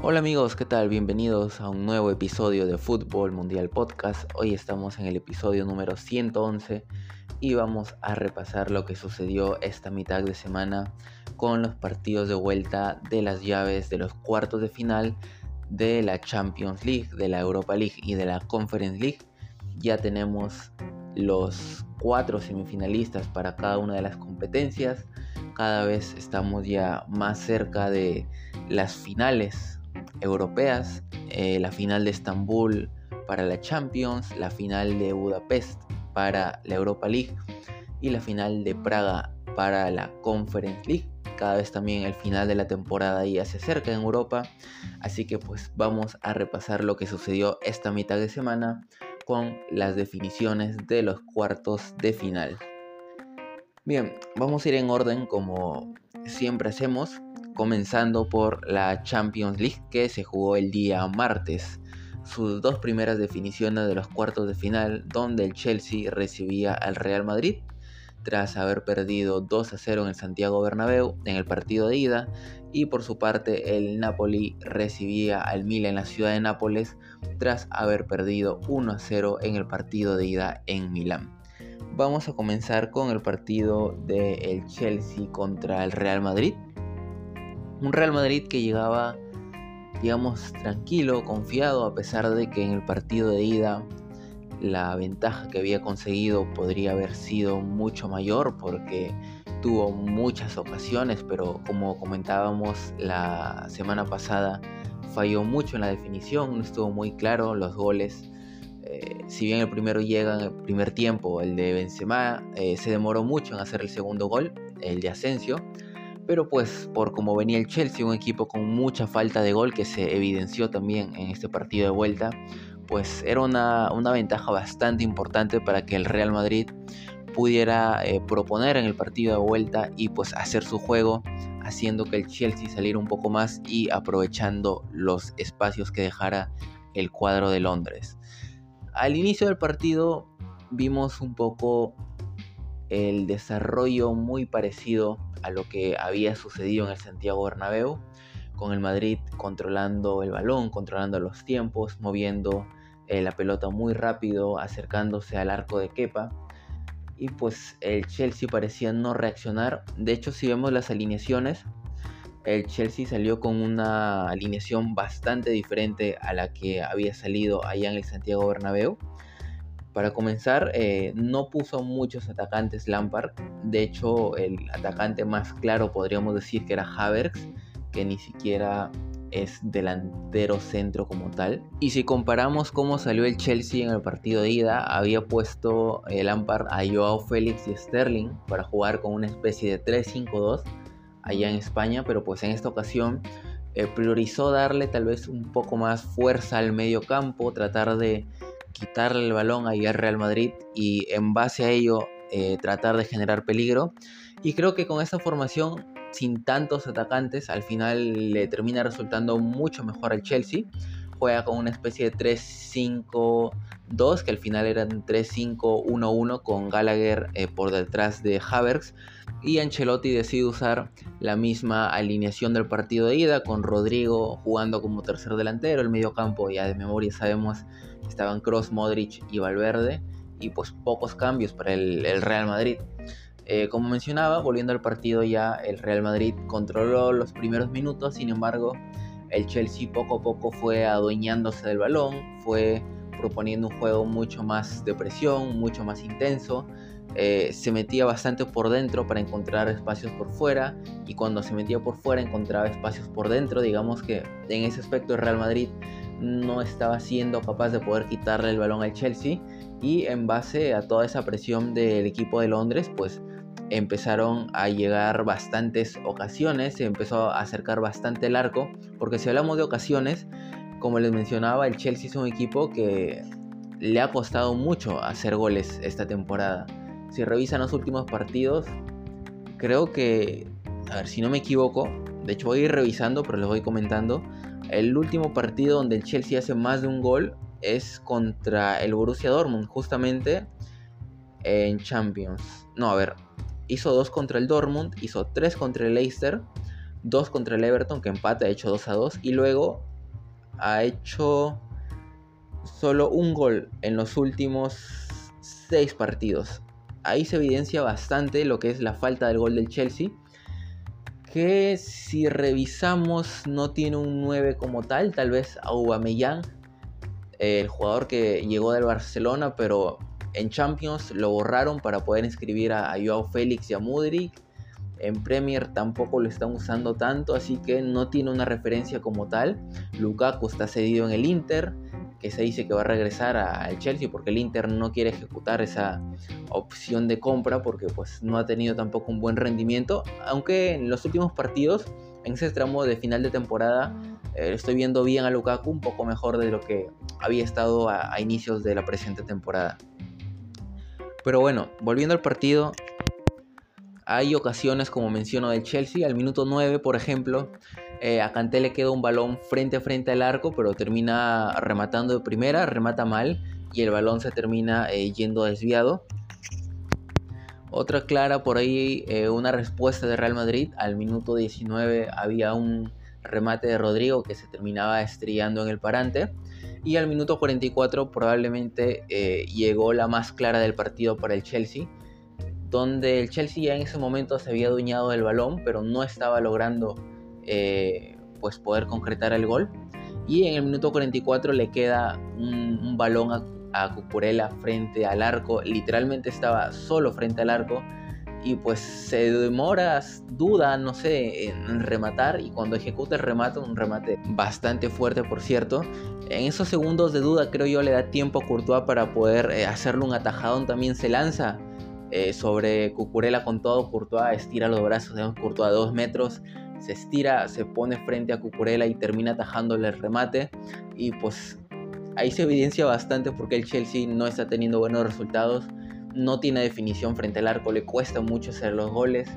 Hola amigos, ¿qué tal? Bienvenidos a un nuevo episodio de Fútbol Mundial Podcast. Hoy estamos en el episodio número 111 y vamos a repasar lo que sucedió esta mitad de semana con los partidos de vuelta de las llaves de los cuartos de final de la Champions League, de la Europa League y de la Conference League. Ya tenemos los cuatro semifinalistas para cada una de las competencias. Cada vez estamos ya más cerca de las finales europeas, eh, la final de Estambul para la Champions, la final de Budapest para la Europa League y la final de Praga para la Conference League. Cada vez también el final de la temporada ya se acerca en Europa, así que pues vamos a repasar lo que sucedió esta mitad de semana con las definiciones de los cuartos de final. Bien, vamos a ir en orden como siempre hacemos, comenzando por la Champions League que se jugó el día martes. Sus dos primeras definiciones de los cuartos de final, donde el Chelsea recibía al Real Madrid tras haber perdido 2 a 0 en el Santiago Bernabéu en el partido de ida y por su parte el Napoli recibía al Milan en la ciudad de Nápoles tras haber perdido 1 a 0 en el partido de ida en Milán. Vamos a comenzar con el partido del Chelsea contra el Real Madrid. Un Real Madrid que llegaba, digamos, tranquilo, confiado, a pesar de que en el partido de ida la ventaja que había conseguido podría haber sido mucho mayor porque tuvo muchas ocasiones, pero como comentábamos la semana pasada, falló mucho en la definición, no estuvo muy claro los goles. Eh, si bien el primero llega en el primer tiempo, el de Benzema, eh, se demoró mucho en hacer el segundo gol, el de Asensio, pero pues por como venía el Chelsea, un equipo con mucha falta de gol que se evidenció también en este partido de vuelta, pues era una, ventaja bastante importante para que el Real Madrid pudiera eh, proponer en el partido de vuelta y pues hacer su juego, haciendo que el Chelsea saliera un poco más y aprovechando los espacios que dejara el cuadro de Londres. Al inicio del partido vimos un poco el desarrollo muy parecido a lo que había sucedido en el Santiago Bernabéu, con el Madrid controlando el balón, controlando los tiempos, moviendo eh, la pelota muy rápido, acercándose al arco de Kepa. Y pues el Chelsea parecía no reaccionar. De hecho, si vemos las alineaciones, el Chelsea salió con una alineación bastante diferente a la que había salido allá en el Santiago Bernabéu. Para comenzar, eh, no puso muchos atacantes Lampard. De hecho, el atacante más claro podríamos decir que era Havertz, que ni siquiera es delantero centro como tal. Y si comparamos cómo salió el Chelsea en el partido de ida, había puesto el Lampard a Joao Félix y Sterling para jugar con una especie de 3-5-2 allá en España, pero pues en esta ocasión eh, priorizó darle tal vez un poco más fuerza al medio campo, tratar de quitarle el balón ahí al Real Madrid y en base a ello eh, tratar de generar peligro. Y creo que con esta formación sin tantos atacantes, al final le termina resultando mucho mejor al Chelsea. Juega con una especie de 3-5-2, que al final eran 3-5-1-1 con Gallagher eh, por detrás de Havertz. Y Ancelotti decide usar la misma alineación del partido de ida, con Rodrigo jugando como tercer delantero. El medio campo, ya de memoria sabemos, estaban Cross, Modric y Valverde. Y pues pocos cambios para el Real Madrid. Eh, como mencionaba, volviendo al partido ya, el Real Madrid controló los primeros minutos, sin embargo, el Chelsea poco a poco fue adueñándose del balón, fue proponiendo un juego mucho más de presión, mucho más intenso, eh, se metía bastante por dentro para encontrar espacios por fuera y cuando se metía por fuera encontraba espacios por dentro, digamos que en ese aspecto el Real Madrid no estaba siendo capaz de poder quitarle el balón al Chelsea y en base a toda esa presión del equipo de Londres pues empezaron a llegar bastantes ocasiones, se empezó a acercar bastante el arco, porque si hablamos de ocasiones, como les mencionaba, el Chelsea es un equipo que le ha costado mucho hacer goles esta temporada. Si revisan los últimos partidos, creo que, a ver si no me equivoco, de hecho voy a ir revisando, pero les voy comentando, el último partido donde el Chelsea hace más de un gol es contra el Borussia Dortmund, justamente en Champions. No, a ver, hizo dos contra el Dortmund, hizo tres contra el Leicester, dos contra el Everton, que empate, ha hecho 2 a 2, y luego ha hecho solo un gol en los últimos 6 partidos. Ahí se evidencia bastante lo que es la falta del gol del Chelsea, que si revisamos no tiene un 9 como tal, tal vez Aubameyang, el jugador que llegó del Barcelona, pero en Champions lo borraron para poder inscribir a, Joao Félix y a Mudrik. En Premier tampoco lo están usando tanto, así que no tiene una referencia como tal. Lukaku está cedido en el Inter, que se dice que va a regresar al Chelsea porque el Inter no quiere ejecutar esa opción de compra porque pues no ha tenido tampoco un buen rendimiento, aunque en los últimos partidos, en ese tramo de final de temporada, eh, estoy viendo bien a Lukaku un poco mejor de lo que había estado a inicios de la presente temporada. Pero bueno, volviendo al partido, hay ocasiones, como menciono, del Chelsea. Al minuto 9, por ejemplo, eh, a Kanté le queda un balón frente a frente al arco, pero termina rematando de primera, remata mal y el balón se termina eh, yendo desviado. Otra clara por ahí, eh, una respuesta de Real Madrid. Al minuto 19 había un remate de Rodrigo que se terminaba estrellando en el parante. Y al minuto 44 probablemente eh, llegó la más clara del partido para el Chelsea, donde el Chelsea ya en ese momento se había adueñado del balón, pero no estaba logrando eh, pues poder concretar el gol. Y en el minuto 44 le queda un, balón a, a Cucurella frente al arco, literalmente estaba solo frente al arco y pues se demora, duda, no sé, en rematar y cuando ejecuta el remate, un remate bastante fuerte por cierto, en esos segundos de duda creo yo le da tiempo a Courtois para poder eh, hacerle un atajadón, también se lanza eh, sobre Cucurella con todo, Courtois estira los brazos, vemos Courtois a dos metros, se estira, se pone frente a Cucurella y termina atajándole el remate y pues ahí se evidencia bastante porque el Chelsea no está teniendo buenos resultados no tiene definición frente al arco, le cuesta mucho hacer los goles,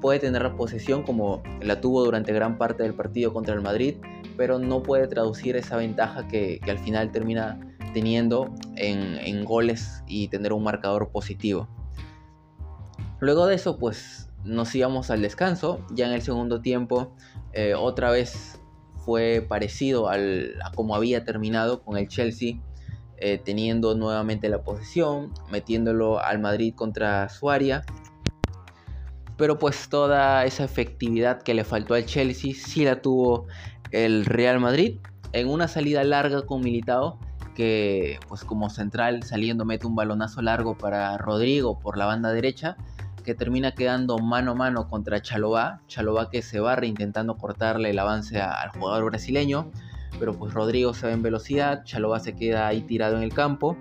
puede tener la posesión como la tuvo durante gran parte del partido contra el Madrid, pero no puede traducir esa ventaja que, al final termina teniendo en, goles y tener un marcador positivo. Luego de eso, pues nos íbamos al descanso. Ya en el segundo tiempo, eh, otra vez fue parecido al, a como había terminado con el Chelsea eh, teniendo nuevamente la posesión, metiéndolo al Madrid contra su área. Pero pues toda esa efectividad que le faltó al Chelsea sí la tuvo el Real Madrid en una salida larga con Militao que pues como central saliendo mete un balonazo largo para Rodrigo por la banda derecha que termina quedando mano a mano contra Chalobá, Chalobá que se barre intentando cortarle el avance al jugador brasileño pero pues Rodrigo se ve en velocidad, Chalobah se queda ahí tirado en el campo.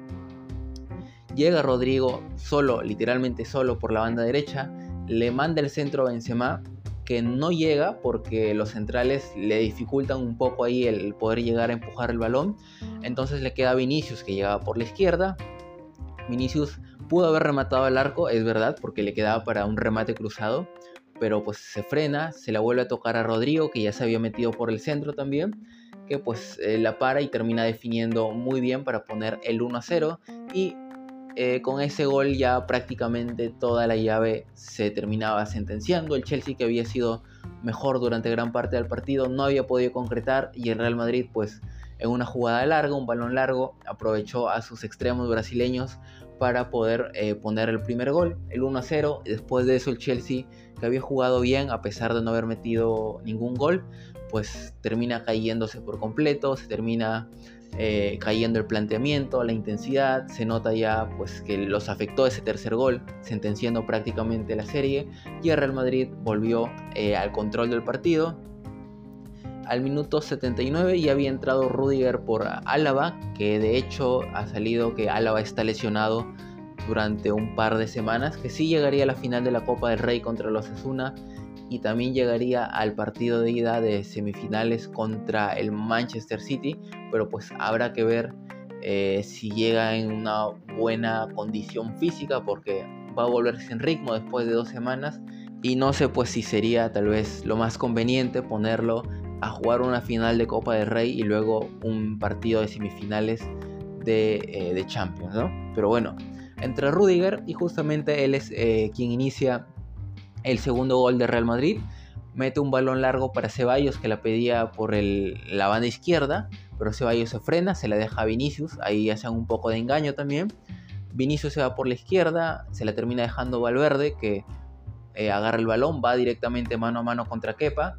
Llega Rodrigo solo, literalmente solo por la banda derecha, le manda el centro a Benzema, que no llega porque los centrales le dificultan un poco ahí el poder llegar a empujar el balón. Entonces le queda Vinicius que llegaba por la izquierda. Vinicius pudo haber rematado el arco, es verdad, porque le quedaba para un remate cruzado, pero pues se frena, se la vuelve a tocar a Rodrigo, que ya se había metido por el centro también, que pues eh, la para y termina definiendo muy bien para poner el 1 a 0 y eh, con ese gol ya prácticamente toda la llave se terminaba sentenciando. El Chelsea que había sido mejor durante gran parte del partido no había podido concretar y el Real Madrid pues en una jugada larga, un balón largo, aprovechó a sus extremos brasileños para poder eh, poner el primer gol, el 1 a 0. Después de eso el Chelsea que había jugado bien a pesar de no haber metido ningún gol, pues termina cayéndose por completo, se termina eh, cayendo el planteamiento, la intensidad, se nota ya pues que los afectó ese tercer gol, sentenciando prácticamente la serie y el Real Madrid volvió eh, al control del partido. Al minuto 79 ya había entrado Rudiger por Álava, que de hecho ha salido que Álava está lesionado durante un par de semanas, que sí llegaría a la final de la Copa del Rey contra los Asuna y también llegaría al partido de ida de semifinales contra el Manchester City, pero pues habrá que ver eh, si llega en una buena condición física porque va a volver sin ritmo después de dos semanas y no sé pues si sería tal vez lo más conveniente ponerlo a jugar una final de Copa del Rey y luego un partido de semifinales de, eh, Champions, ¿no? Pero bueno, entre Rudiger y justamente él es eh, quien inicia el segundo gol de Real Madrid. mete un balón largo para Ceballos que la pedía por la banda izquierda, pero Ceballos se frena, se la deja a Vinicius, ahí hacen un poco de engaño también. Vinicius se va por la izquierda, se la termina dejando Valverde que eh, agarra el balón, va directamente mano a mano contra Kepa,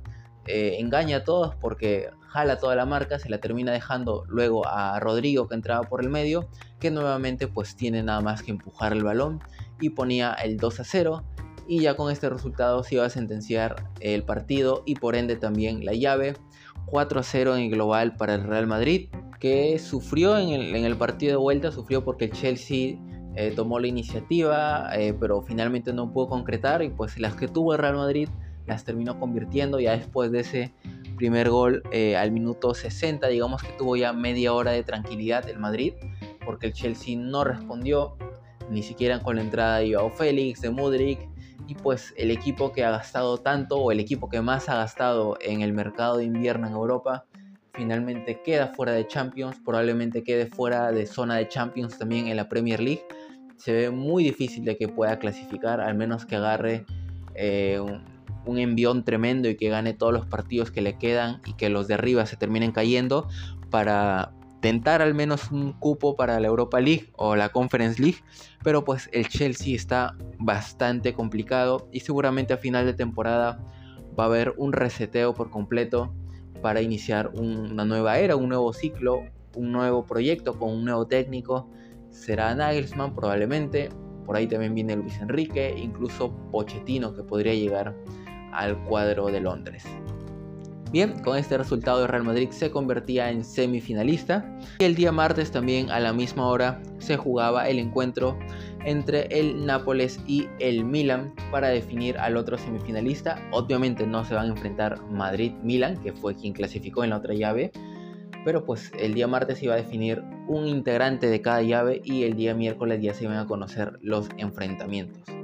eh, engaña a todos porque jala toda la marca, se la termina dejando luego a Rodrigo que entraba por el medio, que nuevamente pues tiene nada más que empujar el balón y ponía el 2 a 0 y ya con este resultado se iba a sentenciar el partido y por ende también la llave. 4 a 0 en el global para el Real Madrid que sufrió en el, partido de vuelta, sufrió porque el Chelsea eh, tomó la iniciativa, eh, pero finalmente no pudo concretar y pues las que tuvo el Real Madrid las terminó convirtiendo ya después de ese primer gol eh, al minuto 60, digamos que tuvo ya media hora de tranquilidad el Madrid, porque el Chelsea no respondió, ni siquiera con la entrada de Joao Félix, de Mudrik, y pues el equipo que ha gastado tanto o el equipo que más ha gastado en el mercado de invierno en Europa finalmente queda fuera de Champions, probablemente quede fuera de zona de Champions también en la Premier League. Se ve muy difícil de que pueda clasificar, al menos que agarre eh, un, un envión tremendo y que gane todos los partidos que le quedan y que los de arriba se terminen cayendo para tentar al menos un cupo para la Europa League o la Conference League, pero pues el Chelsea está bastante complicado y seguramente a final de temporada va a haber un reseteo por completo para iniciar una nueva era, un nuevo ciclo, un nuevo proyecto con un nuevo técnico. Será Nagelsmann probablemente, por ahí también viene Luis Enrique, incluso Pochettino que podría llegar al cuadro de Londres. Bien, con este resultado el Real Madrid se convertía en semifinalista y el día martes también a la misma hora se jugaba el encuentro entre el Nápoles y el Milan para definir al otro semifinalista. Obviamente no se van a enfrentar Madrid-Milan, que fue quien clasificó en la otra llave, pero pues el día martes iba a definir un integrante de cada llave y el día miércoles ya se iban a conocer los enfrentamientos.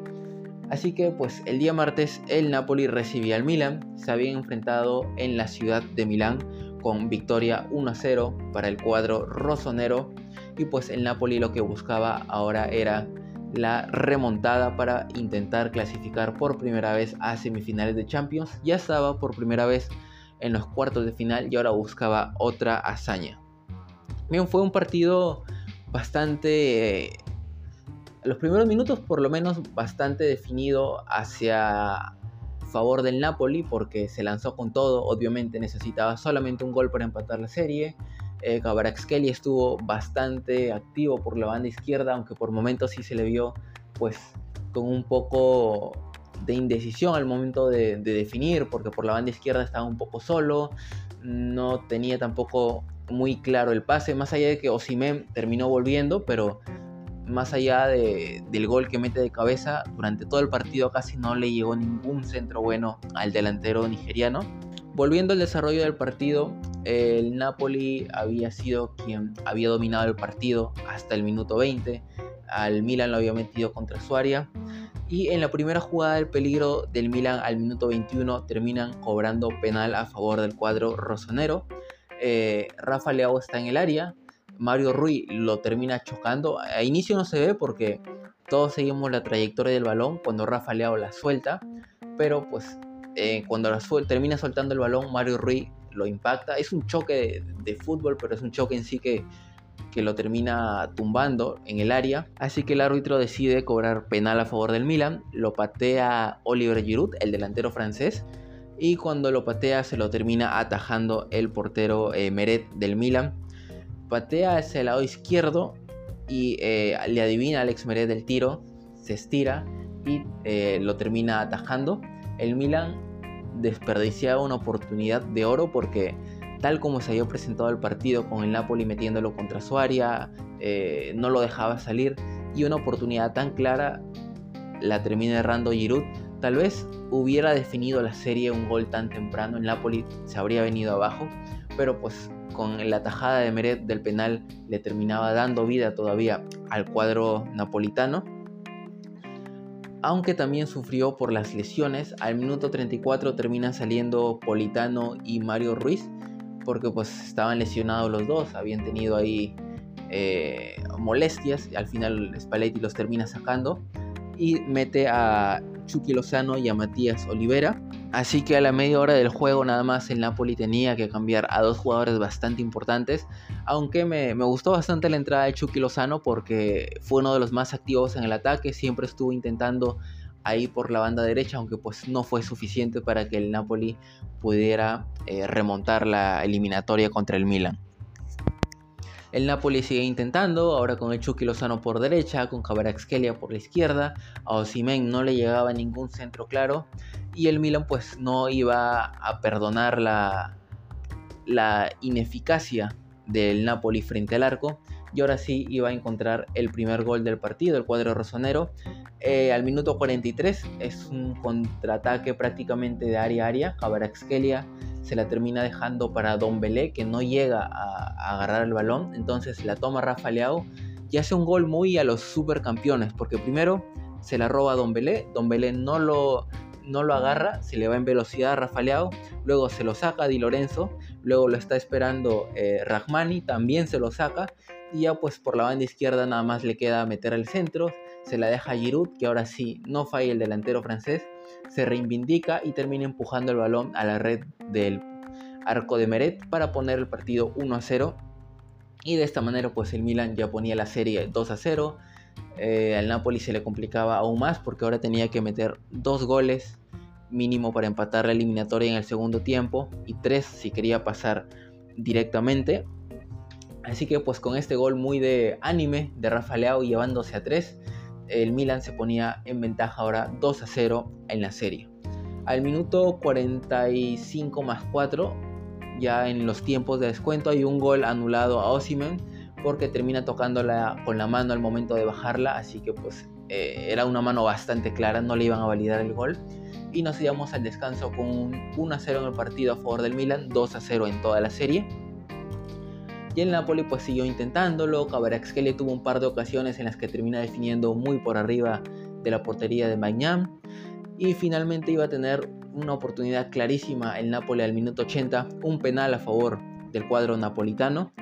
Así que pues el día martes el Napoli recibía al Milan, se habían enfrentado en la ciudad de Milán con victoria 1-0 para el cuadro rosonero y pues el Napoli lo que buscaba ahora era la remontada para intentar clasificar por primera vez a semifinales de Champions. Ya estaba por primera vez en los cuartos de final y ahora buscaba otra hazaña. Bien, fue un partido bastante los primeros minutos por lo menos bastante definido hacia favor del Napoli porque se lanzó con todo, obviamente necesitaba solamente un gol para empatar la serie. Eh, estuvo bastante activo por la banda izquierda, aunque por momentos sí se le vio pues con un poco de indecisión al momento de, definir, porque por la banda izquierda estaba un poco solo, no tenía tampoco muy claro el pase, más allá de que Osimhen terminó volviendo, pero más allá del gol que mete de cabeza, durante todo el partido casi no le llegó ningún centro bueno al delantero nigeriano. Volviendo al desarrollo del partido, el Napoli había sido quien había dominado el partido hasta el minuto 20. Al Milan lo había metido contra su área. Y en la primera jugada del peligro del Milan al minuto 21 terminan cobrando penal a favor del cuadro rosonero. Eh, Rafa Leao está en el área, Mario Rui lo termina chocando. A inicio no se ve porque todos seguimos la trayectoria del balón cuando Rafa Leao la suelta, pero pues eh, cuando la termina soltando el balón, Mario Rui lo impacta. Es un choque de, fútbol, pero es un choque en sí que, que lo termina tumbando en el área. Así que el árbitro decide cobrar penal a favor del Milan. Lo patea Oliver Giroud, el delantero francés. Y cuando lo patea se lo termina atajando el portero eh, Meret del Milan patea hacia el lado izquierdo y eh, le adivina Alex Meret del tiro, se estira y eh, lo termina atajando. El Milan desperdiciaba una oportunidad de oro porque tal como se había presentado el partido con el Napoli metiéndolo contra su área, eh, no lo dejaba salir y una oportunidad tan clara la termina errando Giroud. Tal vez hubiera definido la serie un gol tan temprano, el Napoli se habría venido abajo, pero pues con la tajada de Meret del penal le terminaba dando vida todavía al cuadro napolitano. Aunque también sufrió por las lesiones, al minuto 34 terminan saliendo Politano y Mario Ruiz, porque pues estaban lesionados los dos, habían tenido ahí eh, molestias, al final Spalletti los termina sacando y mete a Chucky Lozano y a Matías Olivera Así que a la media hora del juego nada más el Napoli tenía que cambiar a dos jugadores bastante importantes. Aunque me, me, gustó bastante la entrada de Chucky Lozano porque fue uno de los más activos en el ataque. Siempre estuvo intentando ahí por la banda derecha, aunque pues no fue suficiente para que el Napoli pudiera eh, remontar la eliminatoria contra el Milan. El Napoli sigue intentando, ahora con el Chucky Lozano por derecha, con Kvaratskhelia por la izquierda, a Osimen no le llegaba ningún centro claro y el Milan pues no iba a perdonar la, ineficacia del Napoli frente al arco y ahora sí iba a encontrar el primer gol del partido, el cuadro rosonero. Eh, al minuto 43 es un contraataque prácticamente de área a área. Kvaratskhelia se la termina dejando para Don Belé, que no llega a, agarrar el balón. Entonces la toma Rafa Leao y hace un gol muy a los supercampeones, porque primero se la roba Don Belé, Don Belé no lo, no lo agarra, se le va en velocidad a Rafa Leao, luego se lo saca Di Lorenzo, luego lo está esperando eh, Rahmani, también se lo saca, y ya pues por la banda izquierda nada más le queda meter al centro, se la deja a Giroud, que ahora sí no falla el delantero francés, se reivindica y termina empujando el balón a la red del arco de Meret para poner el partido 1 a 0. Y de esta manera pues el Milan ya ponía la serie 2 a 0. Eh, al Napoli se le complicaba aún más porque ahora tenía que meter dos goles mínimo para empatar la eliminatoria en el segundo tiempo y tres si quería pasar directamente. Así que pues con este gol muy de anime de Rafa Leao llevándose a 3, el Milan se ponía en ventaja ahora 2 a 0 en la serie. Al minuto 45 más 4, ya en los tiempos de descuento, hay un gol anulado a Osimen porque termina tocándola con la mano al momento de bajarla, así que pues eh, era una mano bastante clara, no le iban a validar el gol. Y nos íbamos al descanso con un 1 a 0 en el partido a favor del Milan, 2 a 0 en toda la serie. Y el Napoli pues siguió intentándolo, Kvaratskhelia tuvo un par de ocasiones en las que termina definiendo muy por arriba de la portería de Magnam y finalmente iba a tener una oportunidad clarísima el Napoli al minuto 80, un penal a favor del cuadro napolitano.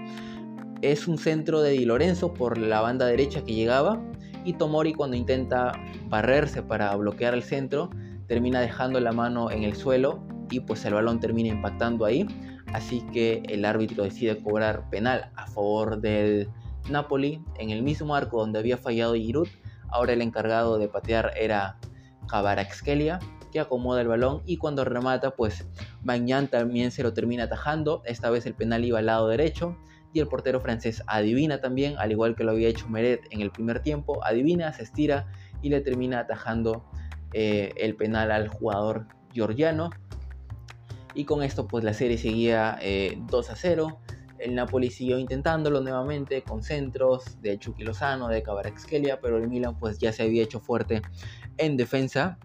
Es un centro de Di Lorenzo por la banda derecha que llegaba y Tomori cuando intenta barrerse para bloquear el centro termina dejando la mano en el suelo y pues el balón termina impactando ahí así que el árbitro decide cobrar penal a favor del Napoli en el mismo arco donde había fallado Giroud. Ahora el encargado de patear era Kvaratskhelia, que acomoda el balón y cuando remata, pues Magnan también se lo termina atajando. Esta vez el penal iba al lado derecho y el portero francés adivina también, al igual que lo había hecho Meret en el primer tiempo, adivina, se estira y le termina atajando eh, el penal al jugador georgiano y con esto pues la serie seguía 2 eh, a 0. El Napoli siguió intentándolo nuevamente con centros de Chucky Lozano, de Kvaratskhelia, pero el Milan pues ya se había hecho fuerte en defensa.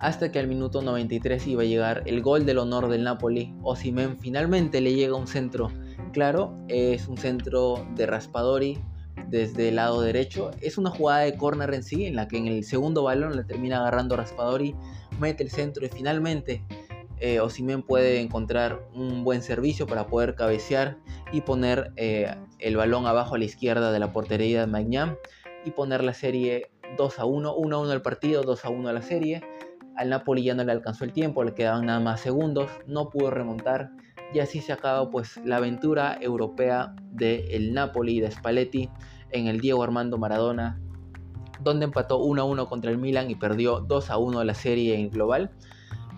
Hasta que al minuto 93 iba a llegar el gol del honor del Napoli. Osimen finalmente le llega un centro claro, es un centro de Raspadori desde el lado derecho. Es una jugada de córner en sí, en la que en el segundo balón le termina agarrando Raspadori, mete el centro y finalmente eh, Osimen puede encontrar un buen servicio para poder cabecear y poner eh, el balón abajo a la izquierda de la portería de Magnam y poner la serie 2 a 1, 1 a 1 el partido, 2 a 1 la serie. Al Napoli ya no le alcanzó el tiempo, le quedaban nada más segundos, no pudo remontar y así se acaba pues la aventura europea del el Napoli de Spalletti en el Diego Armando Maradona, donde empató 1 a 1 contra el Milan y perdió 2 a 1 la serie en global.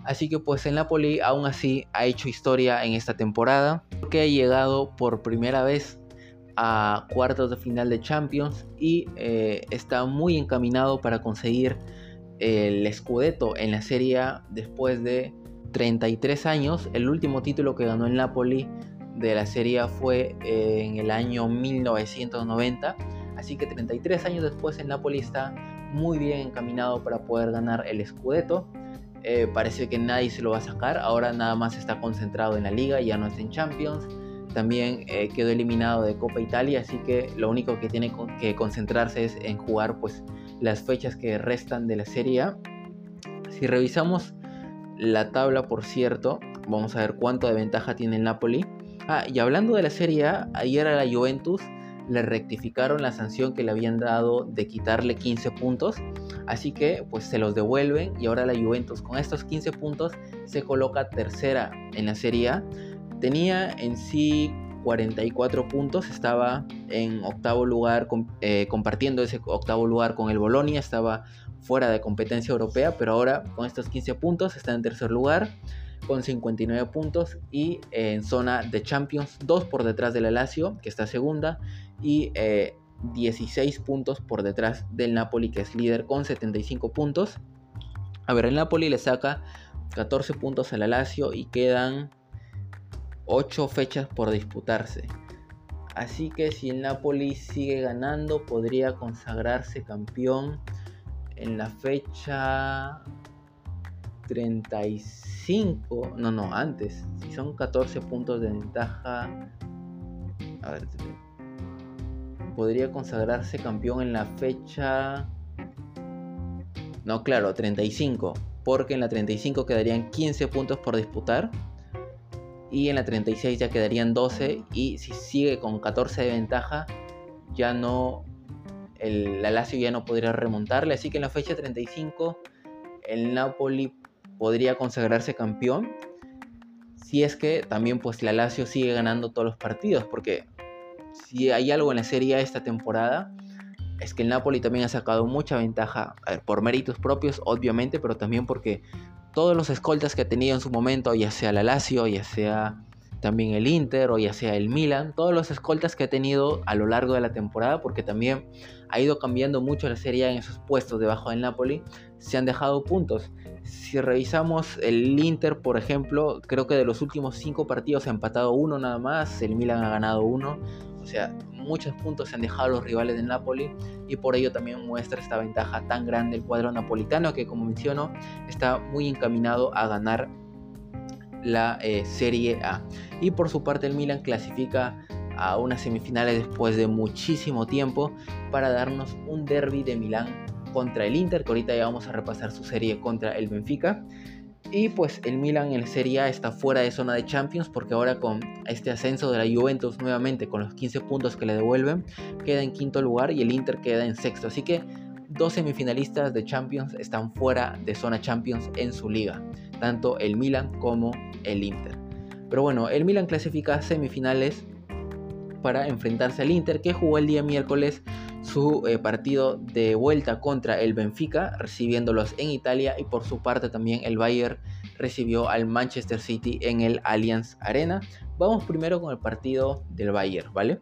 Así que pues el Napoli aún así ha hecho historia en esta temporada, que ha llegado por primera vez a cuartos de final de Champions y eh, está muy encaminado para conseguir el Scudetto en la Serie A después de 33 años. El último título que ganó el Napoli de la Serie A fue en el año 1990. Así que 33 años después el Napoli está muy bien encaminado para poder ganar el Scudetto. Eh, parece que nadie se lo va a sacar. Ahora nada más está concentrado en la liga, ya no está en Champions. También eh, quedó eliminado de Copa Italia, así que lo único que tiene que concentrarse es en jugar pues, las fechas que restan de la Serie A. Si revisamos la tabla, por cierto, vamos a ver cuánto de ventaja tiene el Napoli. Ah, y hablando de la Serie A, ayer a la Juventus le rectificaron la sanción que le habían dado de quitarle 15 puntos. Así que pues se los devuelven y ahora la Juventus con estos 15 puntos se coloca tercera en la Serie A. Tenía en sí 44 puntos, estaba en octavo lugar eh, compartiendo ese octavo lugar con el Bolonia, estaba fuera de competencia europea, pero ahora con estos 15 puntos está en tercer lugar con 59 puntos y en zona de Champions, 2 por detrás de la Lazio, que está segunda, y 16 eh, puntos por detrás del Napoli, que es líder con 75 puntos. A ver, el Napoli le saca 14 puntos a la Lazio y quedan 8 fechas por disputarse. Así que si el Napoli sigue ganando, podría consagrarse campeón en la fecha 35, no, no, antes, si son 14 puntos de ventaja, a ver, podría consagrarse campeón en la fecha, no, claro, 35, porque en la 35 quedarían 15 puntos por disputar y en la 36 ya quedarían 12 y si sigue con 14 de ventaja ya no el, la Lazio ya no podría remontarle. Así que en la fecha 35 el Napoli podría consagrarse campeón si es que también pues la Lazio sigue ganando todos los partidos porque si hay algo en la Serie esta temporada es que el Napoli también ha sacado mucha ventaja por méritos propios obviamente pero también porque todos los escoltas que ha tenido en su momento ya sea la Lazio ya sea también el Inter o ya sea el Milan, todos los escoltas que ha tenido a lo largo de la temporada, porque también ha ido cambiando mucho la serie en esos puestos debajo del Napoli, se han dejado puntos. Si revisamos el Inter, por ejemplo, creo que de los últimos cinco partidos ha empatado uno nada más, el Milan ha ganado uno. O sea, muchos puntos se han dejado los rivales del Napoli y por ello también muestra esta ventaja tan grande el cuadro napolitano que como menciono está muy encaminado a ganar la eh, Serie A. Y por su parte el Milan clasifica a unas semifinales después de muchísimo tiempo para darnos un derby de Milán contra el Inter, que ahorita ya vamos a repasar su serie contra el Benfica. Y pues el Milan en la Serie A está fuera de zona de Champions porque ahora con este ascenso de la Juventus nuevamente con los 15 puntos que le devuelven, queda en quinto lugar y el Inter queda en sexto. Así que dos semifinalistas de Champions están fuera de zona Champions en su liga, tanto el Milan como el Inter. Pero bueno, el Milan clasifica semifinales para enfrentarse al Inter que jugó el día miércoles su eh, partido de vuelta contra el Benfica, recibiéndolos en Italia y por su parte también el Bayern recibió al Manchester City en el Allianz Arena. Vamos primero con el partido del Bayern, ¿vale?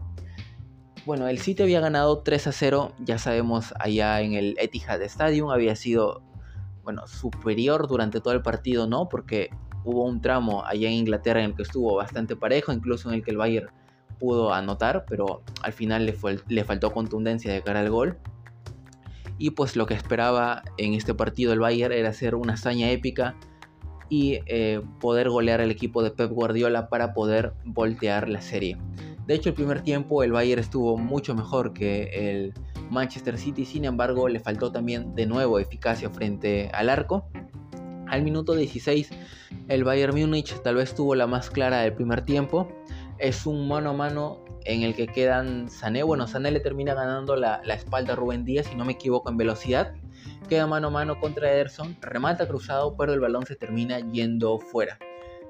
Bueno, el City había ganado 3 a 0, ya sabemos allá en el Etihad Stadium, había sido bueno, superior durante todo el partido, ¿no? Porque hubo un tramo allá en Inglaterra en el que estuvo bastante parejo, incluso en el que el Bayern pudo anotar, pero al final le, fue, le faltó contundencia de cara al gol. Y pues lo que esperaba en este partido el Bayern era hacer una hazaña épica y eh, poder golear al equipo de Pep Guardiola para poder voltear la serie. De hecho, el primer tiempo el Bayern estuvo mucho mejor que el Manchester City, sin embargo, le faltó también de nuevo eficacia frente al arco. Al minuto 16, el Bayern Múnich tal vez tuvo la más clara del primer tiempo. Es un mano a mano en el que quedan Sané. Bueno, Sané le termina ganando la, espalda a Rubén Díaz, si no me equivoco, en velocidad. Queda mano a mano contra Ederson, remata cruzado, pero el balón se termina yendo fuera.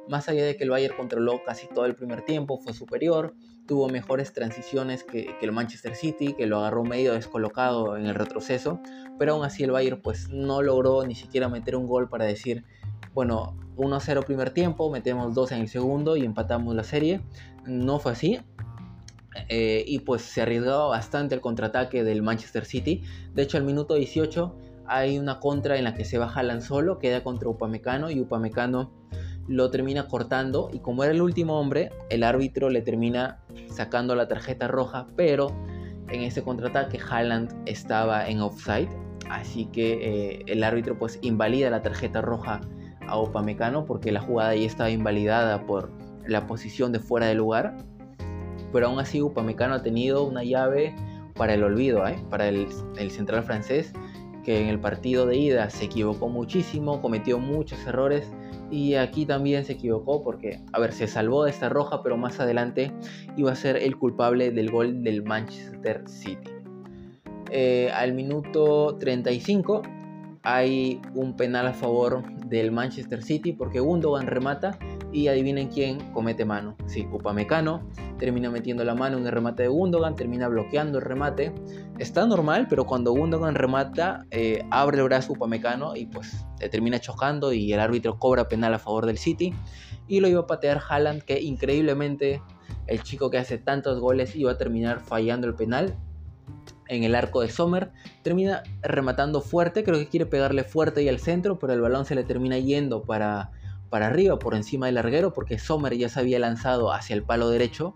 Más allá de que el Bayern controló casi todo el primer tiempo, fue superior, tuvo mejores transiciones que, el Manchester City, que lo agarró medio descolocado en el retroceso, pero aún así el Bayern pues no logró ni siquiera meter un gol para decir, bueno, 1-0 primer tiempo, metemos 2 en el segundo y empatamos la serie. No fue así. Eh, y pues se arriesgaba bastante el contraataque del Manchester City. De hecho, al minuto 18 hay una contra en la que se baja Haaland solo, queda contra Upamecano y Upamecano lo termina cortando. Y como era el último hombre, el árbitro le termina sacando la tarjeta roja, pero en ese contraataque Haaland estaba en offside, así que eh, el árbitro pues invalida la tarjeta roja a Upamecano porque la jugada ya estaba invalidada por la posición de fuera de lugar, pero aún así Upamecano ha tenido una llave para el olvido, ¿eh? para el central francés que en el partido de ida se equivocó muchísimo, cometió muchos errores y aquí también se equivocó porque, a ver, se salvó de esta roja, pero más adelante iba a ser el culpable del gol del Manchester City. Eh, al minuto 35, hay un penal a favor del Manchester City porque Gundogan remata y adivinen quién comete mano. Sí, Upamecano termina metiendo la mano en el remate de Gundogan, termina bloqueando el remate. Está normal, pero cuando Gundogan remata, eh, abre el brazo Upamecano y pues termina chocando y el árbitro cobra penal a favor del City. Y lo iba a patear Haaland, que increíblemente el chico que hace tantos goles iba a terminar fallando el penal en el arco de Sommer. Termina rematando fuerte, creo que quiere pegarle fuerte y al centro, pero el balón se le termina yendo para para arriba, por encima del larguero, porque Sommer ya se había lanzado hacia el palo derecho.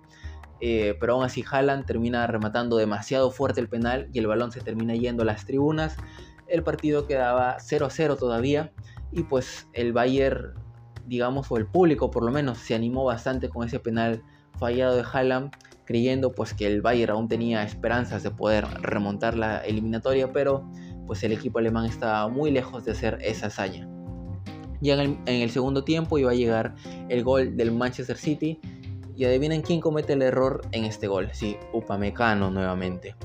Eh, pero aún así Haaland termina rematando demasiado fuerte el penal y el balón se termina yendo a las tribunas. El partido quedaba 0-0 todavía y pues el Bayern, digamos, o el público por lo menos, se animó bastante con ese penal fallado de Haaland, creyendo pues que el Bayern aún tenía esperanzas de poder remontar la eliminatoria, pero pues el equipo alemán estaba muy lejos de hacer esa hazaña. Ya en el, segundo tiempo iba a llegar el gol del Manchester City. Y adivinen quién comete el error en este gol. Sí, Upamecano nuevamente.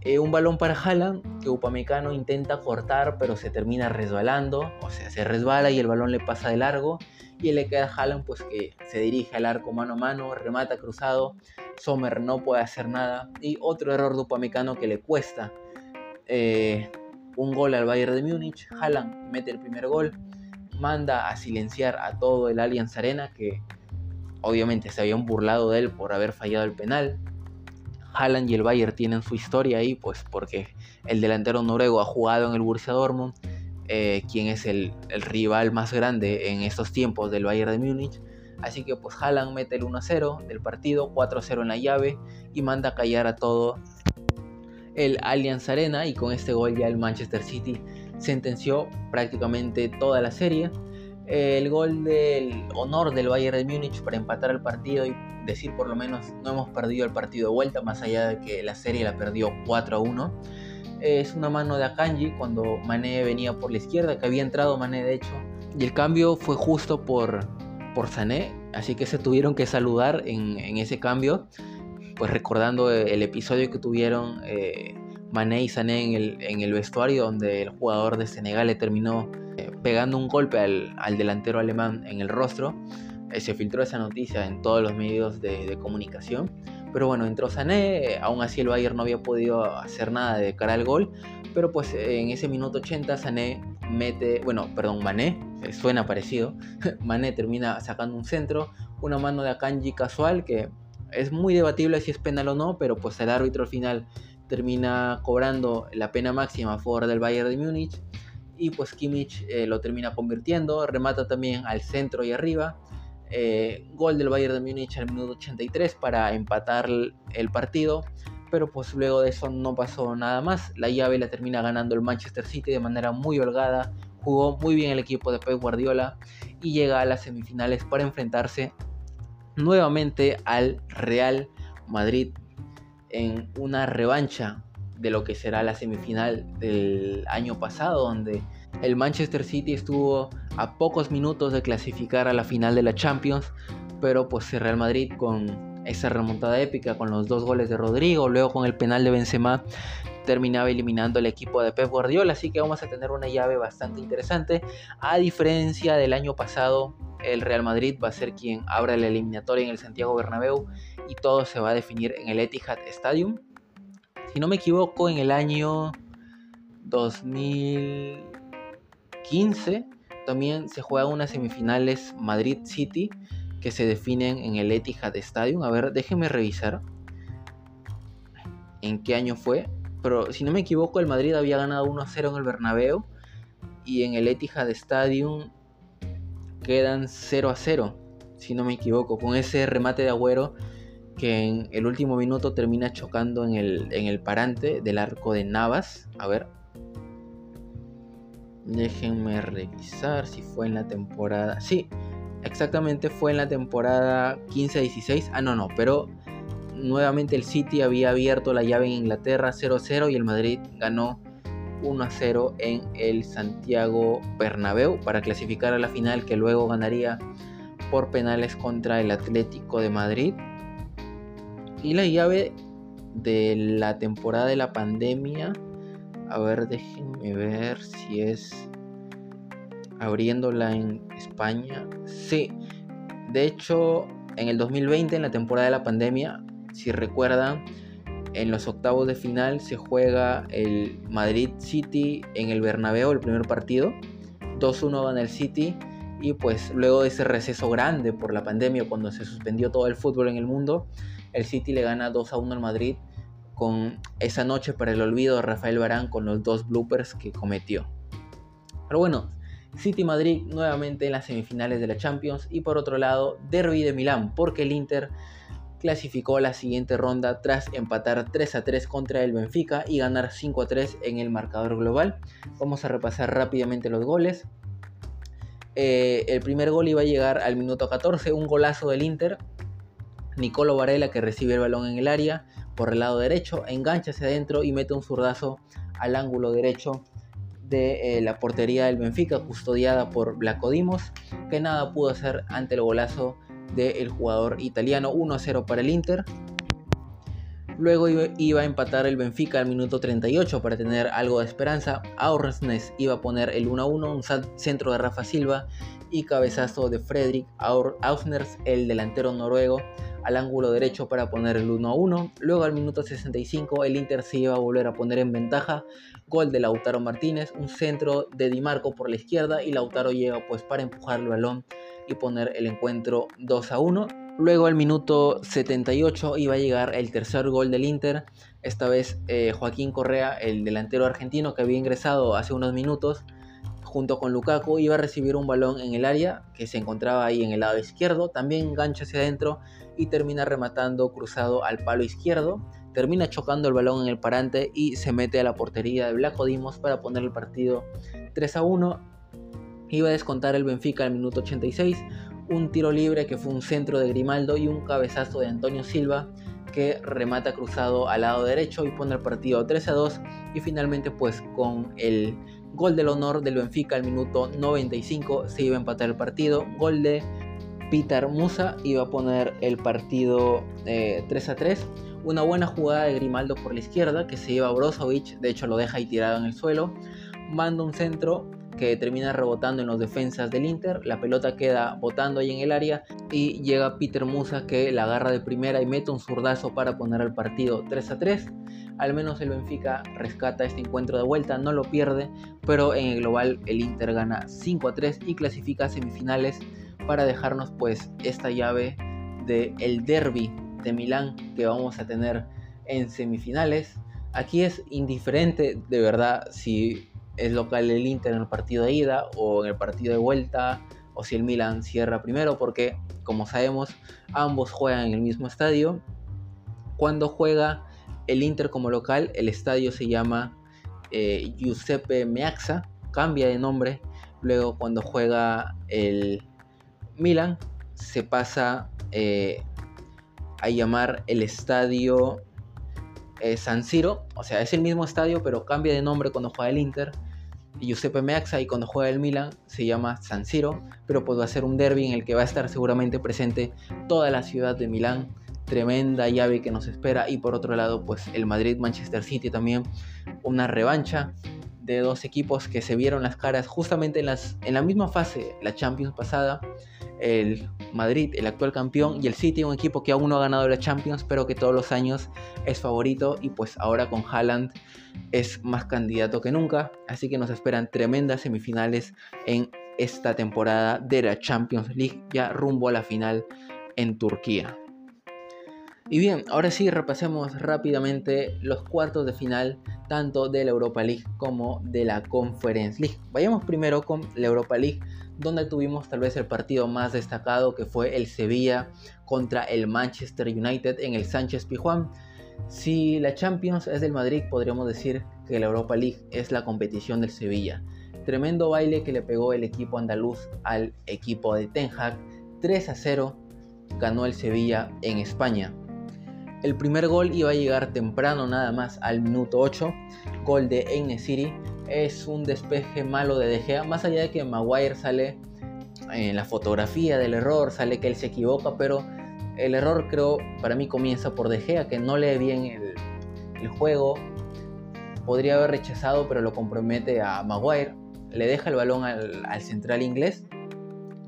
Eh, un balón para Haaland que Upamecano intenta cortar pero se termina resbalando. O sea, se resbala y el balón le pasa de largo. Y le queda a Haaland pues que se dirige al arco mano a mano, remata cruzado. Sommer no puede hacer nada. Y otro error de Upamecano que le cuesta eh, un gol al Bayern de Múnich. Haaland mete el primer gol manda a silenciar a todo el Allianz Arena que obviamente se habían burlado de él por haber fallado el penal. Haaland y el Bayern tienen su historia ahí, pues porque el delantero noruego ha jugado en el Borussia Dortmund, eh, quien es el, rival más grande en estos tiempos del Bayern de Múnich. Así que pues Haaland mete el 1-0 del partido, 4-0 en la llave y manda a callar a todo el Allianz Arena y con este gol ya el Manchester City sentenció prácticamente toda la serie. El gol del honor del Bayern de Múnich para empatar el partido y decir por lo menos no hemos perdido el partido de vuelta, más allá de que la serie la perdió 4 a 1. Es una mano de Akanji cuando Mané venía por la izquierda, que había entrado Mané de hecho. Y el cambio fue justo por, por Sané, así que se tuvieron que saludar en, ese cambio. Pues recordando el episodio que tuvieron eh, Mané y Sané en el, vestuario donde el jugador de Senegal le terminó eh, pegando un golpe al, delantero alemán en el rostro. Eh, se filtró esa noticia en todos los medios de, comunicación. Pero bueno, entró Sané, aún así el Bayern no había podido hacer nada de cara al gol. Pero pues en ese minuto 80 Sané mete, bueno, perdón, Mané, eh, suena parecido. Mané termina sacando un centro, una mano de Akanji casual que es muy debatible si es penal o no, pero pues el árbitro al final termina cobrando la pena máxima a favor del Bayern de Múnich. Y pues Kimmich eh, lo termina convirtiendo, remata también al centro y arriba. Eh, gol del Bayern de Múnich al minuto 83 para empatar el partido, pero pues luego de eso no pasó nada más. La llave la termina ganando el Manchester City de manera muy holgada, jugó muy bien el equipo de Pep Guardiola y llega a las semifinales para enfrentarse nuevamente al Real Madrid en una revancha de lo que será la semifinal del año pasado, donde el Manchester City estuvo a pocos minutos de clasificar a la final de la Champions, pero pues el Real Madrid con esa remontada épica, con los dos goles de Rodrigo, luego con el penal de Benzema, terminaba eliminando el equipo de Pep Guardiola, así que vamos a tener una llave bastante interesante, a diferencia del año pasado el Real Madrid va a ser quien abra la eliminatoria en el Santiago Bernabéu y todo se va a definir en el Etihad Stadium. Si no me equivoco, en el año 2015 también se juegan unas semifinales Madrid City que se definen en el Etihad Stadium. A ver, déjenme revisar en qué año fue. Pero si no me equivoco, el Madrid había ganado 1-0 en el Bernabéu y en el Etihad Stadium quedan 0 a 0, si no me equivoco, con ese remate de Agüero que en el último minuto termina chocando en el, en el parante del arco de Navas. A ver. Déjenme revisar si fue en la temporada. Sí, exactamente fue en la temporada 15-16. Ah, no, no, pero nuevamente el City había abierto la llave en Inglaterra 0-0 y el Madrid ganó 1 a 0 en el Santiago Bernabéu para clasificar a la final que luego ganaría por penales contra el Atlético de Madrid. Y la llave de la temporada de la pandemia, A ver, déjenme ver si es abriéndola en España. Sí, de hecho, en el 2020, en la temporada de la pandemia, si recuerdan, en los octavos de final se juega el Madrid City en el Bernabéu, el primer partido. 2-1 gana el City y pues luego de ese receso grande por la pandemia, cuando se suspendió todo el fútbol en el mundo, el City le gana 2-1 al Madrid con esa noche para el olvido de Rafael Barán con los dos bloopers que cometió. Pero bueno, City Madrid nuevamente en las semifinales de la Champions y por otro lado Derby de Milán porque el Inter clasificó a la siguiente ronda tras empatar 3 a 3 contra el Benfica y ganar 5 a 3 en el marcador global. Vamos a repasar rápidamente los goles. Eh, el primer gol iba a llegar al minuto 14, un golazo del Inter. Nicolo Varela que recibe el balón en el área por el lado derecho, engancha hacia adentro y mete un zurdazo al ángulo derecho de eh, la portería del Benfica, custodiada por Blacodimos, que nada pudo hacer ante el golazo del jugador italiano 1-0 para el Inter. Luego iba a empatar el Benfica al minuto 38 para tener algo de esperanza. Aursnes iba a poner el 1-1, un centro de Rafa Silva y cabezazo de Fredrik Ausners, el delantero noruego, al ángulo derecho para poner el 1 1. Luego al minuto 65 el Inter se iba a volver a poner en ventaja. Gol de Lautaro Martínez, un centro de Di Marco por la izquierda y Lautaro llega pues para empujar el balón y poner el encuentro 2 a 1. Luego al minuto 78 iba a llegar el tercer gol del Inter. Esta vez eh, Joaquín Correa, el delantero argentino que había ingresado hace unos minutos, junto con Lukaku, iba a recibir un balón en el área que se encontraba ahí en el lado izquierdo. También engancha hacia adentro y termina rematando cruzado al palo izquierdo. Termina chocando el balón en el parante y se mete a la portería de Blanco Dimos para poner el partido 3 a 1. Iba a descontar el Benfica al minuto 86 un tiro libre que fue un centro de Grimaldo y un cabezazo de Antonio Silva que remata cruzado al lado derecho y pone el partido 3 a 2 y finalmente pues con el gol del honor del Benfica al minuto 95 se iba a empatar el partido, gol de Peter Musa iba a poner el partido 3 eh, a 3, una buena jugada de Grimaldo por la izquierda que se lleva a Brozovic, de hecho lo deja ahí tirado en el suelo, manda un centro que termina rebotando en los defensas del Inter, la pelota queda botando ahí en el área y llega Peter Musa que la agarra de primera y mete un zurdazo para poner el partido 3 a 3. Al menos el Benfica rescata este encuentro de vuelta, no lo pierde, pero en el global el Inter gana 5 a 3 y clasifica a semifinales para dejarnos pues esta llave del el derby de Milán que vamos a tener en semifinales. Aquí es indiferente de verdad si es local el Inter en el partido de ida o en el partido de vuelta o si el Milan cierra primero porque como sabemos ambos juegan en el mismo estadio. Cuando juega el Inter como local el estadio se llama eh, Giuseppe Meazza, cambia de nombre. Luego cuando juega el Milan se pasa eh, a llamar el estadio San Siro, o sea, es el mismo estadio, pero cambia de nombre cuando juega el Inter. Y Giuseppe Meazza y cuando juega el Milan se llama San Siro, pero pues va a ser un derby en el que va a estar seguramente presente toda la ciudad de Milán. Tremenda llave que nos espera. Y por otro lado, pues el Madrid-Manchester City también. Una revancha de dos equipos que se vieron las caras justamente en, las, en la misma fase, la Champions pasada el Madrid, el actual campeón, y el City, un equipo que aún no ha ganado la Champions, pero que todos los años es favorito y pues ahora con Haaland es más candidato que nunca. Así que nos esperan tremendas semifinales en esta temporada de la Champions League, ya rumbo a la final en Turquía. Y bien, ahora sí repasemos rápidamente los cuartos de final tanto de la Europa League como de la Conference League. Vayamos primero con la Europa League donde tuvimos tal vez el partido más destacado que fue el Sevilla contra el Manchester United en el Sánchez Pijuán. Si la Champions es del Madrid, podríamos decir que la Europa League es la competición del Sevilla. Tremendo baile que le pegó el equipo andaluz al equipo de Ten Hag. 3 a 0 ganó el Sevilla en España. El primer gol iba a llegar temprano nada más al minuto 8, gol de Eine City es un despeje malo de De Gea, más allá de que Maguire sale en la fotografía del error, sale que él se equivoca, pero el error creo para mí comienza por De Gea, que no lee bien el, juego, podría haber rechazado, pero lo compromete a Maguire, le deja el balón al, al central inglés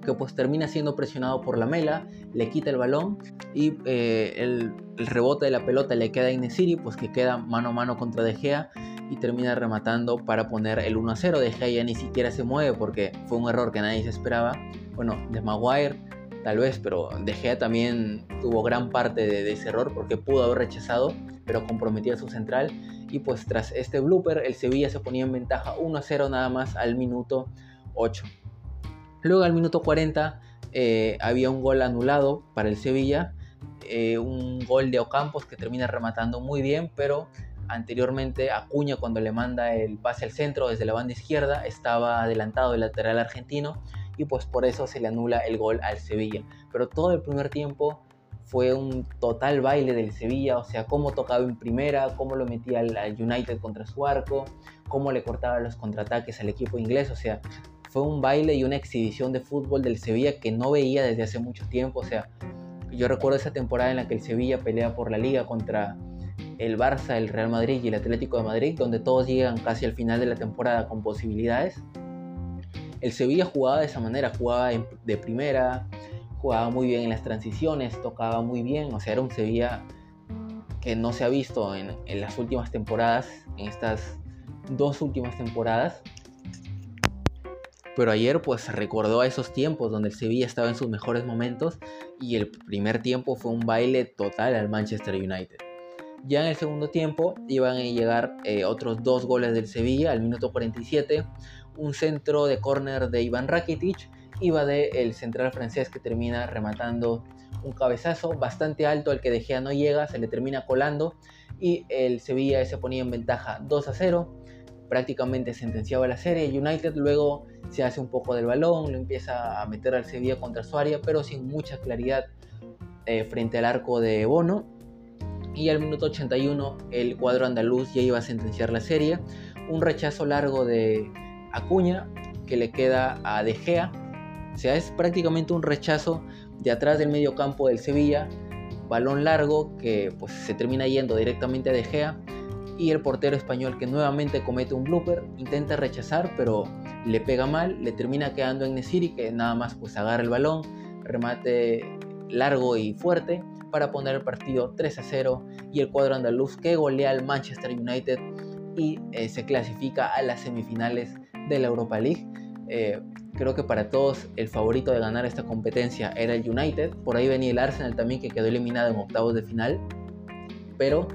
que pues termina siendo presionado por la mela, le quita el balón y eh, el, rebote de la pelota le queda a Inesiri, pues que queda mano a mano contra De Gea y termina rematando para poner el 1 a 0. De Gea ya ni siquiera se mueve porque fue un error que nadie se esperaba. Bueno, de Maguire tal vez, pero De Gea también tuvo gran parte de, de ese error porque pudo haber rechazado, pero comprometía a su central. Y pues tras este blooper, el Sevilla se ponía en ventaja 1 a 0 nada más al minuto 8. Luego al minuto 40 eh, había un gol anulado para el Sevilla, eh, un gol de Ocampos que termina rematando muy bien, pero anteriormente Acuña cuando le manda el pase al centro desde la banda izquierda estaba adelantado el lateral argentino y pues por eso se le anula el gol al Sevilla. Pero todo el primer tiempo fue un total baile del Sevilla, o sea, cómo tocaba en primera, cómo lo metía al, United contra su arco, cómo le cortaba los contraataques al equipo inglés, o sea, fue un baile y una exhibición de fútbol del Sevilla que no veía desde hace mucho tiempo. O sea, yo recuerdo esa temporada en la que el Sevilla pelea por la liga contra el Barça, el Real Madrid y el Atlético de Madrid, donde todos llegan casi al final de la temporada con posibilidades. El Sevilla jugaba de esa manera, jugaba de primera, jugaba muy bien en las transiciones, tocaba muy bien, o sea, era un Sevilla que no se ha visto en, en las últimas temporadas, en estas dos últimas temporadas. Pero ayer pues recordó a esos tiempos donde el Sevilla estaba en sus mejores momentos y el primer tiempo fue un baile total al Manchester United. Ya en el segundo tiempo iban a llegar eh, otros dos goles del Sevilla al minuto 47, un centro de córner de Iván Rakitic iba de el central francés que termina rematando un cabezazo bastante alto al que De Gea no llega, se le termina colando y el Sevilla se ponía en ventaja 2 a 0 prácticamente sentenciaba la serie. United luego se hace un poco del balón, lo empieza a meter al Sevilla contra su área, pero sin mucha claridad eh, frente al arco de Bono. Y al minuto 81 el cuadro andaluz ya iba a sentenciar la serie. Un rechazo largo de Acuña que le queda a De Gea. O sea, es prácticamente un rechazo de atrás del medio campo del Sevilla. Balón largo que pues, se termina yendo directamente a De Gea y el portero español que nuevamente comete un blooper, intenta rechazar pero le pega mal, le termina quedando en Nesiri que nada más pues agarra el balón, remate largo y fuerte para poner el partido 3 a 0 y el cuadro andaluz que golea al Manchester United y eh, se clasifica a las semifinales de la Europa League. Eh, creo que para todos el favorito de ganar esta competencia era el United, por ahí venía el Arsenal también que quedó eliminado en octavos de final, pero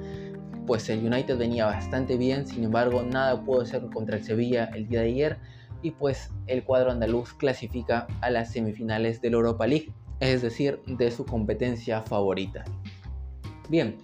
pues el United venía bastante bien, sin embargo nada pudo hacer contra el Sevilla el día de ayer y pues el cuadro andaluz clasifica a las semifinales de la Europa League, es decir, de su competencia favorita. Bien,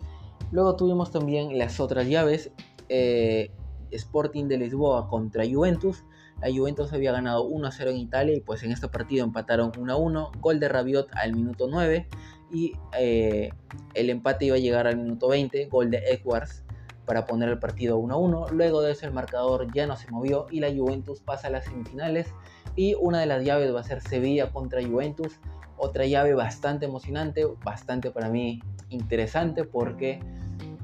luego tuvimos también las otras llaves, eh, Sporting de Lisboa contra Juventus, la Juventus había ganado 1-0 en Italia y pues en este partido empataron 1-1, gol de Rabiot al minuto 9 y eh, el empate iba a llegar al minuto 20, gol de Edwards para poner el partido 1-1. Luego de eso el marcador ya no se movió y la Juventus pasa a las semifinales y una de las llaves va a ser Sevilla contra Juventus. Otra llave bastante emocionante, bastante para mí interesante porque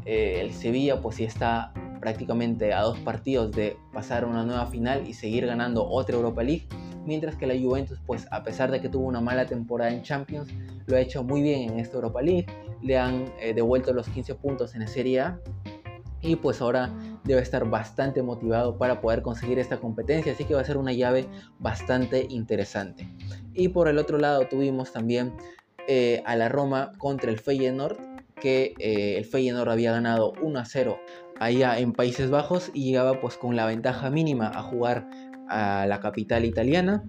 eh, el Sevilla pues sí está prácticamente a dos partidos de pasar a una nueva final y seguir ganando otra Europa League, mientras que la Juventus pues a pesar de que tuvo una mala temporada en Champions, lo ha hecho muy bien en esta Europa League, le han eh, devuelto los 15 puntos en la Serie A y pues ahora debe estar bastante motivado para poder conseguir esta competencia, así que va a ser una llave bastante interesante. Y por el otro lado tuvimos también eh, a la Roma contra el Feyenoord, que eh, el Feyenoord había ganado 1 a 0 allá en Países Bajos y llegaba pues con la ventaja mínima a jugar a la capital italiana.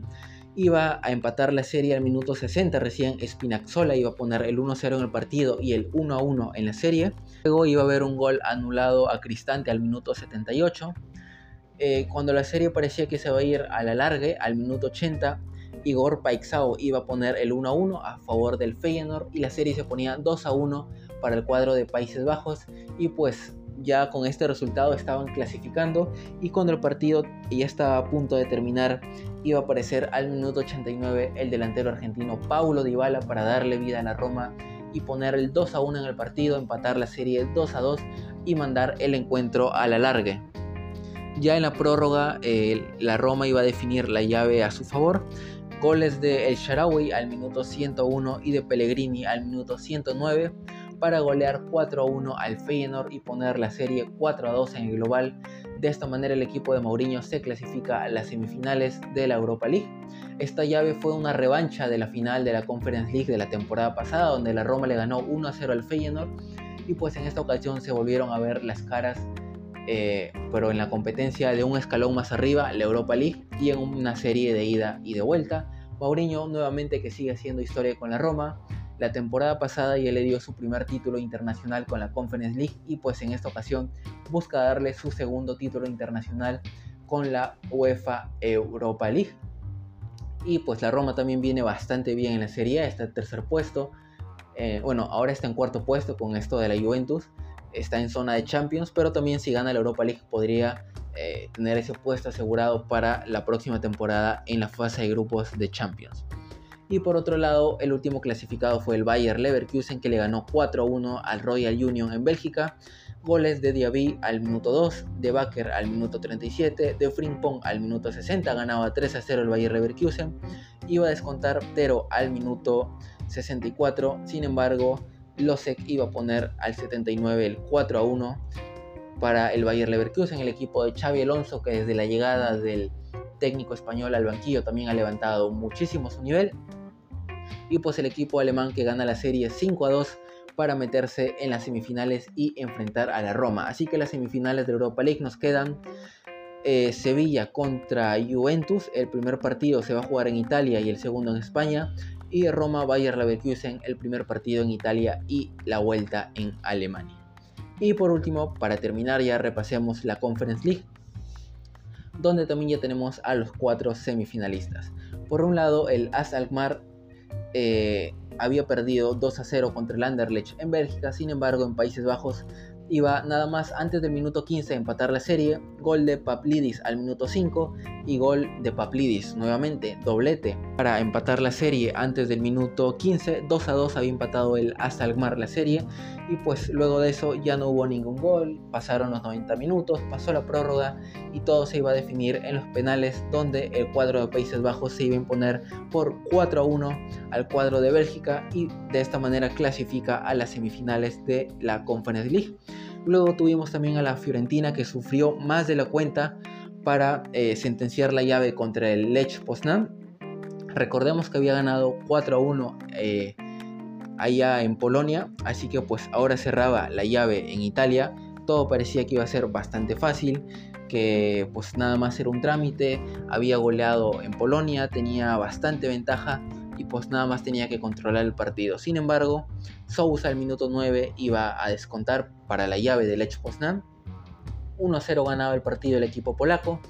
Iba a empatar la serie al minuto 60 recién Spinazzola iba a poner el 1-0 en el partido y el 1-1 en la serie. Luego iba a haber un gol anulado a Cristante al minuto 78. Eh, cuando la serie parecía que se iba a ir a la largue, al minuto 80, Igor Paixao iba a poner el 1-1 a favor del Feyenoord y la serie se ponía 2-1 para el cuadro de Países Bajos y pues ya con este resultado estaban clasificando y cuando el partido ya estaba a punto de terminar iba a aparecer al minuto 89 el delantero argentino Paulo Dybala para darle vida a la Roma y poner el 2 a 1 en el partido, empatar la serie 2 a 2 y mandar el encuentro a la largue. Ya en la prórroga, la Roma iba a definir la llave a su favor. Goles de El Sharawi al minuto 101 y de Pellegrini al minuto 109 para golear 4 1 al Feyenoord y poner la serie 4 2 en el global. De esta manera el equipo de Mourinho se clasifica a las semifinales de la Europa League. Esta llave fue una revancha de la final de la Conference League de la temporada pasada, donde la Roma le ganó 1 0 al Feyenoord y pues en esta ocasión se volvieron a ver las caras eh, pero en la competencia de un escalón más arriba, la Europa League, y en una serie de ida y de vuelta. Mourinho nuevamente que sigue haciendo historia con la Roma. La temporada pasada ya le dio su primer título internacional con la Conference League y pues en esta ocasión busca darle su segundo título internacional con la UEFA Europa League. Y pues la Roma también viene bastante bien en la Serie está en tercer puesto. Eh, bueno, ahora está en cuarto puesto con esto de la Juventus está en zona de Champions, pero también si gana la Europa League podría eh, tener ese puesto asegurado para la próxima temporada en la fase de grupos de Champions. Y por otro lado, el último clasificado fue el Bayer Leverkusen que le ganó 4-1 al Royal Union en Bélgica. Goles de Diaby al minuto 2, de Baker al minuto 37, de Frimpong al minuto 60, ganaba 3-0 el Bayer Leverkusen. Iba a descontar Tero al minuto 64, sin embargo, Losek iba a poner al 79 el 4 a 1 para el Bayer Leverkusen, el equipo de Xavi Alonso que desde la llegada del técnico español al banquillo también ha levantado muchísimo su nivel. Y pues el equipo alemán que gana la serie 5 a 2 para meterse en las semifinales y enfrentar a la Roma. Así que las semifinales de Europa League nos quedan eh, Sevilla contra Juventus. El primer partido se va a jugar en Italia y el segundo en España y Roma Bayer Leverkusen el primer partido en Italia y la vuelta en Alemania. Y por último, para terminar ya repasemos la Conference League, donde también ya tenemos a los cuatro semifinalistas. Por un lado, el AS Alkmaar eh, había perdido 2 a 0 contra el Anderlecht en Bélgica, sin embargo en Países Bajos iba nada más antes del minuto 15 a empatar la serie, gol de Paplidis al minuto 5 y gol de Paplidis nuevamente, doblete para empatar la serie antes del minuto 15, 2 a 2 había empatado el Alkmaar la serie y pues luego de eso ya no hubo ningún gol, pasaron los 90 minutos, pasó la prórroga y todo se iba a definir en los penales donde el cuadro de Países Bajos se iba a imponer por 4 a 1 al cuadro de Bélgica y de esta manera clasifica a las semifinales de la Conference League. Luego tuvimos también a la Fiorentina que sufrió más de la cuenta para eh, sentenciar la llave contra el Lech Poznan. Recordemos que había ganado 4 a 1 eh, allá en Polonia, así que pues ahora cerraba la llave en Italia. Todo parecía que iba a ser bastante fácil, que pues nada más era un trámite, había goleado en Polonia, tenía bastante ventaja y pues nada más tenía que controlar el partido. Sin embargo, Sousa al minuto 9 iba a descontar para la llave del Lech Poznan. 1-0 ganaba el partido el equipo polaco.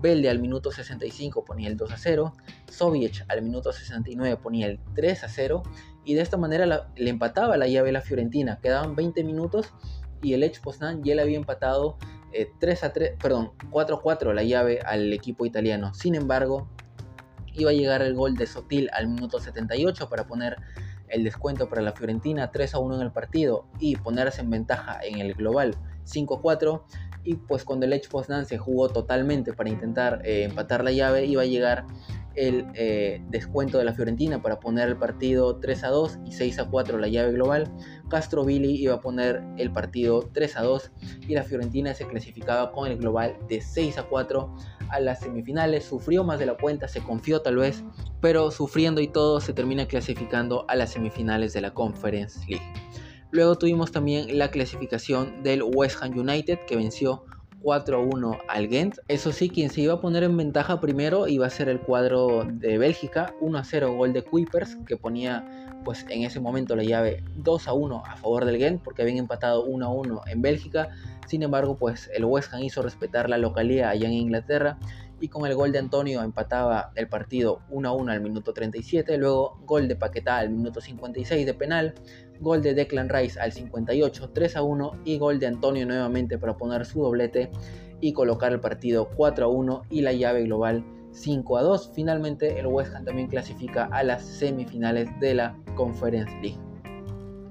Belde al minuto 65 ponía el 2 0. Soviec al minuto 69 ponía el 3 0. Y de esta manera le empataba la llave la Fiorentina. Quedaban 20 minutos y el Lech Poznan ya le había empatado 3 eh, 3, perdón, 4 4 la llave al equipo italiano. Sin embargo, iba a llegar el gol de Sotil al minuto 78 para poner el descuento para la Fiorentina 3 a 1 en el partido y ponerse en ventaja en el global 5 a 4 y pues cuando el Lech Poznan se jugó totalmente para intentar eh, empatar la llave iba a llegar el eh, descuento de la Fiorentina para poner el partido 3 a 2 y 6 a 4 la llave global. Castro Billy iba a poner el partido 3 a 2 y la Fiorentina se clasificaba con el global de 6 a 4 a las semifinales. Sufrió más de la cuenta, se confió tal vez, pero sufriendo y todo se termina clasificando a las semifinales de la Conference League. Luego tuvimos también la clasificación del West Ham United que venció 4-1 al Ghent. Eso sí, quien se iba a poner en ventaja primero iba a ser el cuadro de Bélgica, 1-0 gol de Kuipers, que ponía pues en ese momento la llave 2-1 a favor del Ghent, porque habían empatado 1-1 en Bélgica. Sin embargo, pues el West Ham hizo respetar la localidad allá en Inglaterra y con el gol de Antonio empataba el partido 1-1 al minuto 37, luego gol de Paquetá al minuto 56 de penal, gol de Declan Rice al 58, 3 a 1 y gol de Antonio nuevamente para poner su doblete y colocar el partido 4 a 1 y la llave global 5 a 2. Finalmente el West Ham también clasifica a las semifinales de la Conference League.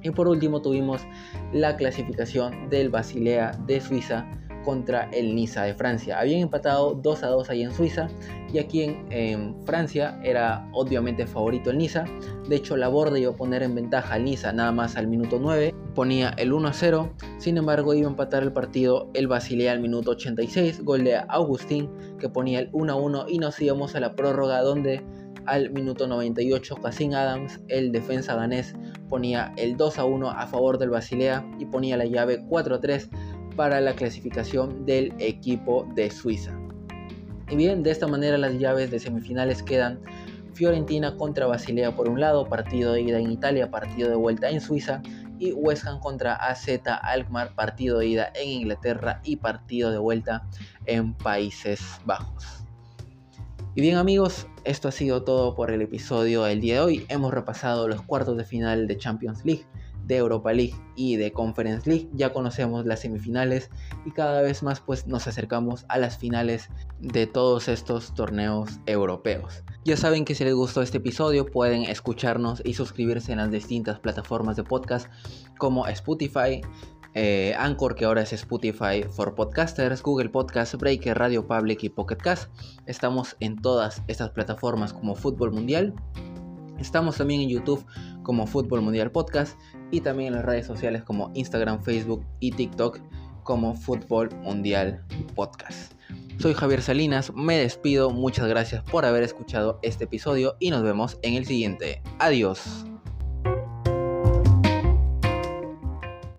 Y por último tuvimos la clasificación del Basilea de Suiza contra el Niza de Francia. Habían empatado 2 a 2 ahí en Suiza y aquí en, Francia era obviamente favorito el Niza. De hecho, la Borde iba a poner en ventaja al Niza nada más al minuto 9, ponía el 1 a 0. Sin embargo, iba a empatar el partido el Basilea al minuto 86, gol de Augustín que ponía el 1 a 1 y nos íbamos a la prórroga donde al minuto 98 Cassin Adams, el defensa danés, ponía el 2 a 1 a favor del Basilea y ponía la llave 4 a 3 para la clasificación del equipo de Suiza. Y bien, de esta manera las llaves de semifinales quedan Fiorentina contra Basilea por un lado, partido de ida en Italia, partido de vuelta en Suiza, y West Ham contra AZ Alkmaar, partido de ida en Inglaterra y partido de vuelta en Países Bajos. Y bien amigos, esto ha sido todo por el episodio del día de hoy. Hemos repasado los cuartos de final de Champions League, de Europa League y de Conference League. Ya conocemos las semifinales y cada vez más pues nos acercamos a las finales de todos estos torneos europeos. Ya saben que si les gustó este episodio pueden escucharnos y suscribirse en las distintas plataformas de podcast como Spotify, eh, Anchor, que ahora es Spotify for Podcasters, Google Podcast, Breaker, Radio Public y Pocket Cast. Estamos en todas estas plataformas como Fútbol Mundial. Estamos también en YouTube como Fútbol Mundial Podcast y también en las redes sociales como Instagram, Facebook y TikTok como Fútbol Mundial Podcast. Soy Javier Salinas, me despido, muchas gracias por haber escuchado este episodio y nos vemos en el siguiente. Adiós.